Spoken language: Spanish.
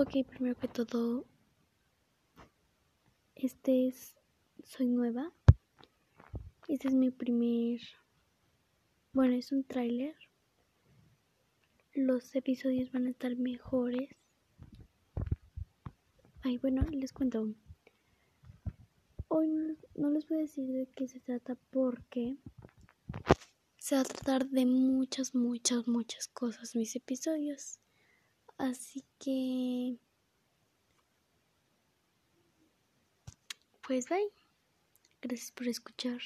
Ok, primero que todo, este es, soy nueva. Este es mi primer, bueno, es un tráiler. Los episodios van a estar mejores. Ay, bueno, les cuento. Hoy no, no les voy a decir de qué se trata porque se va a tratar de muchas, muchas, muchas cosas mis episodios. Así que... Pues bye. Gracias por escuchar.